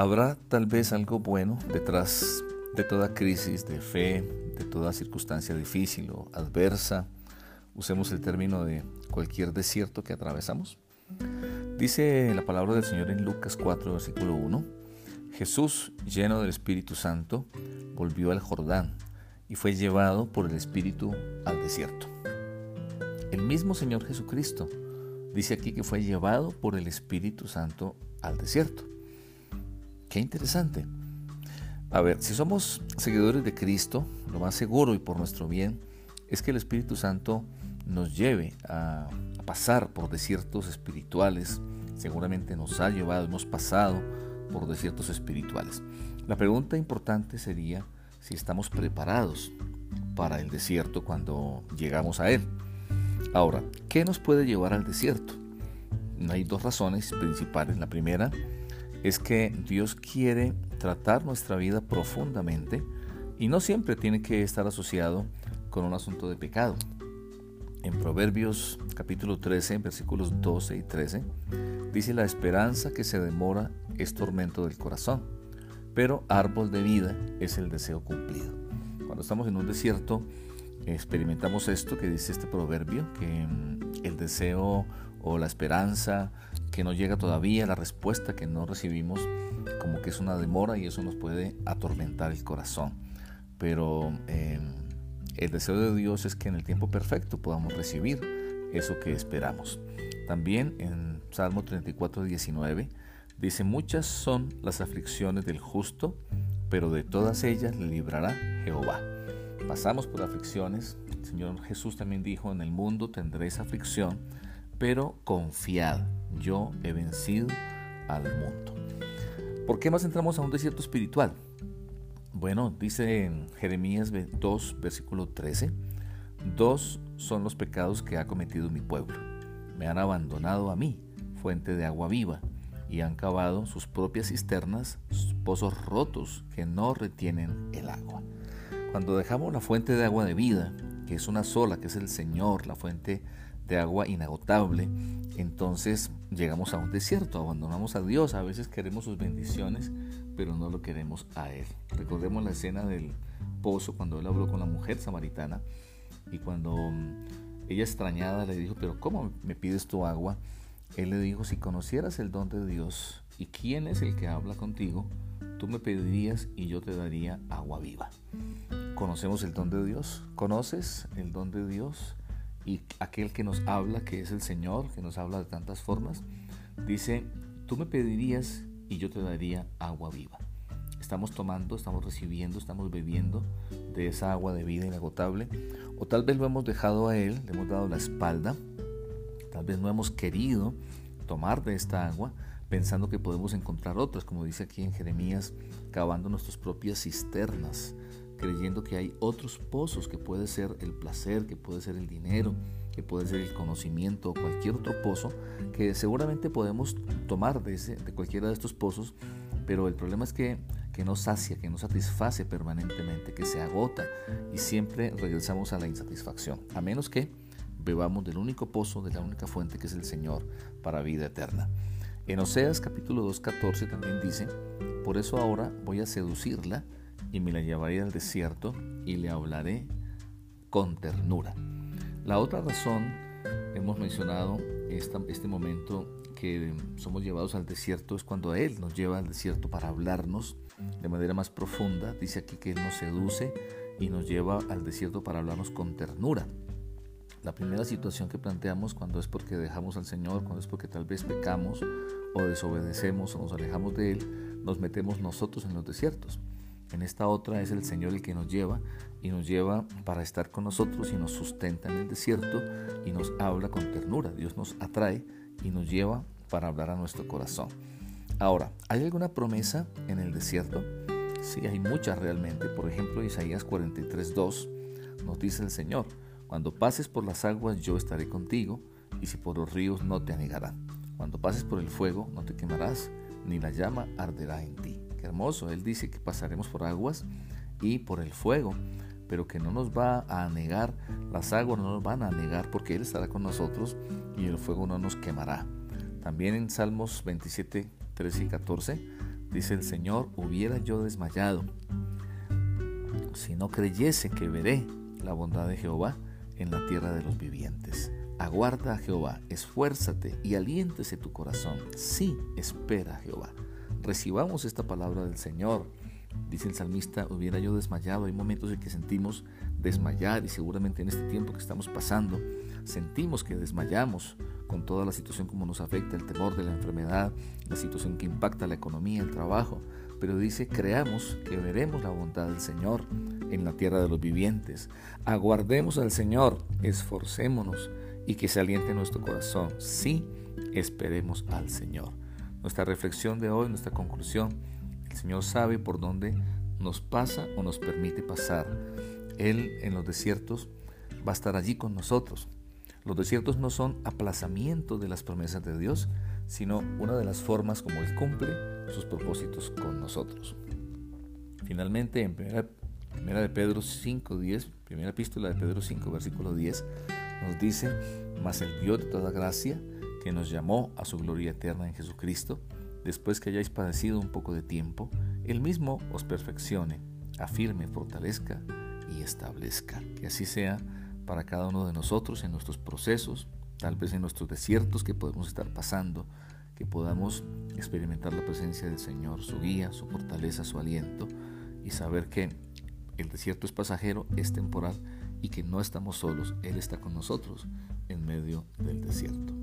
Habrá tal vez algo bueno detrás de toda crisis de fe, de toda circunstancia difícil o adversa. Usemos el término de cualquier desierto que atravesamos. Dice la palabra del Señor en Lucas 4, versículo 1. Jesús, lleno del Espíritu Santo, volvió al Jordán y fue llevado por el Espíritu al desierto. El mismo Señor Jesucristo dice aquí que fue llevado por el Espíritu Santo al desierto. Qué interesante. A ver, si somos seguidores de Cristo, lo más seguro y por nuestro bien es que el Espíritu Santo nos lleve a, pasar por desiertos espirituales. Seguramente nos ha llevado, hemos pasado por desiertos espirituales. La pregunta importante sería si estamos preparados para el desierto cuando llegamos a él. Ahora, ¿qué nos puede llevar al desierto? Hay dos razones principales. La primera es que Dios quiere tratar nuestra vida profundamente y no siempre tiene que estar asociado con un asunto de pecado. En Proverbios capítulo 13, versículos 12 y 13, dice la esperanza que se demora es tormento del corazón, pero árbol de vida es el deseo cumplido. Cuando estamos en un desierto, experimentamos esto que dice este proverbio, que mm, el deseo o la esperanza que no llega todavía, la respuesta que no recibimos, como que es una demora y eso nos puede atormentar el corazón. Pero em, el deseo de Dios es que en el tiempo perfecto podamos recibir eso que esperamos. También en Salmo 34, 19 dice, muchas son las aflicciones del justo, pero de todas ellas le librará Jehová. Pasamos por aflicciones. El Señor Jesús también dijo, en el mundo tendréis aflicción, pero confiad, yo he vencido al mundo. ¿Por qué más entramos a un desierto espiritual? Bueno, dice en Jeremías 2, versículo 13, dos son los pecados que ha cometido mi pueblo. Me han abandonado a mí, fuente de agua viva, y han cavado sus propias cisternas, pozos rotos que no retienen el agua. Cuando dejamos la fuente de agua de vida, que es una sola, que es el Señor, la fuente de agua inagotable, entonces llegamos a un desierto, abandonamos a Dios, a veces queremos sus bendiciones, pero no lo queremos a Él. Recordemos la escena del pozo cuando Él habló con la mujer samaritana y cuando mm, ella extrañada le dijo, pero ¿cómo me pides tu agua? Él le dijo, si conocieras el don de Dios y quién es el que habla contigo, tú me pedirías y yo te daría agua viva. ¿Conocemos el don de Dios? ¿Conoces el don de Dios? Y aquel que nos habla, que es el Señor, que nos habla de tantas formas, dice, tú me pedirías y yo te daría agua viva. Estamos tomando, estamos recibiendo, estamos bebiendo de esa agua de vida inagotable, o tal vez lo hemos dejado a Él, le hemos dado la espalda, tal vez no hemos querido tomar de esta agua, pensando que podemos encontrar otras, como dice aquí en Jeremías, cavando nuestras propias cisternas, creyendo que hay otros pozos que puede ser el placer, que puede ser el dinero, que puede ser el conocimiento o cualquier otro pozo que seguramente podemos tomar de, de cualquiera de estos pozos, pero el problema es que, que no sacia, que no satisface permanentemente, que se agota y siempre regresamos a la insatisfacción, a menos que bebamos del único pozo, de la única fuente que es el Señor para vida eterna. En Oseas capítulo 2.14 también dice, por eso ahora voy a seducirla y me la llevaré al desierto y le hablaré con ternura. La otra razón, hemos mencionado este momento que somos llevados al desierto es cuando Él nos lleva al desierto para hablarnos de manera más profunda. Dice aquí que Él nos seduce y nos lleva al desierto para hablarnos con ternura. La primera situación que planteamos cuando es porque dejamos al Señor, cuando es porque tal vez pecamos o desobedecemos o nos alejamos de Él, nos metemos nosotros en los desiertos. En esta otra es el Señor el que nos lleva y nos lleva para estar con nosotros y nos sustenta en el desierto y nos habla con ternura. Dios nos atrae y nos lleva para hablar a nuestro corazón. Ahora, ¿hay alguna promesa en el desierto? Sí, hay muchas realmente. Por ejemplo, Isaías 43.2 nos dice el Señor, cuando pases por las aguas yo estaré contigo y si por los ríos no te anegarán. Cuando pases por el fuego no te quemarás, ni la llama arderá en ti hermoso. Él dice que pasaremos por aguas y por el fuego, pero que no nos va a negar, las aguas no nos van a negar porque Él estará con nosotros y el fuego no nos quemará. También en Salmos 27, 13 y 14 Dice el Señor, hubiera yo desmayado si no creyese que veré la bondad de Jehová en la tierra de los vivientes. Aguarda a Jehová, esfuérzate y aliéntese tu corazón. Sí, espera a Jehová. Recibamos esta palabra del Señor. Dice el salmista, hubiera yo desmayado. Hay momentos en que sentimos desmayar y seguramente en este tiempo que estamos pasando, sentimos que desmayamos con toda la situación como nos afecta, el temor de la enfermedad, la situación que impacta la economía, el trabajo. Pero dice, creamos que veremos la bondad del Señor en la tierra de los vivientes. Aguardemos al Señor, esforcémonos y que se aliente nuestro corazón. Sí, esperemos al Señor. Nuestra reflexión de hoy, nuestra conclusión, el Señor sabe por dónde nos pasa o nos permite pasar. Él en los desiertos va a estar allí con nosotros. Los desiertos no son aplazamiento de las promesas de Dios, sino una de las formas como Él cumple sus propósitos con nosotros. Finalmente, en primera, de Pedro 5, 10, primera epístola de Pedro 5, versículo 10, nos dice, mas el Dios de toda gracia, que nos llamó a su gloria eterna en Jesucristo, después que hayáis padecido un poco de tiempo, Él mismo os perfeccione, afirme, fortalezca y establezca. Que así sea para cada uno de nosotros en nuestros procesos, tal vez en nuestros desiertos que podemos estar pasando, que podamos experimentar la presencia del Señor, su guía, su fortaleza, su aliento y saber que el desierto es pasajero, es temporal y que no estamos solos, Él está con nosotros en medio del desierto.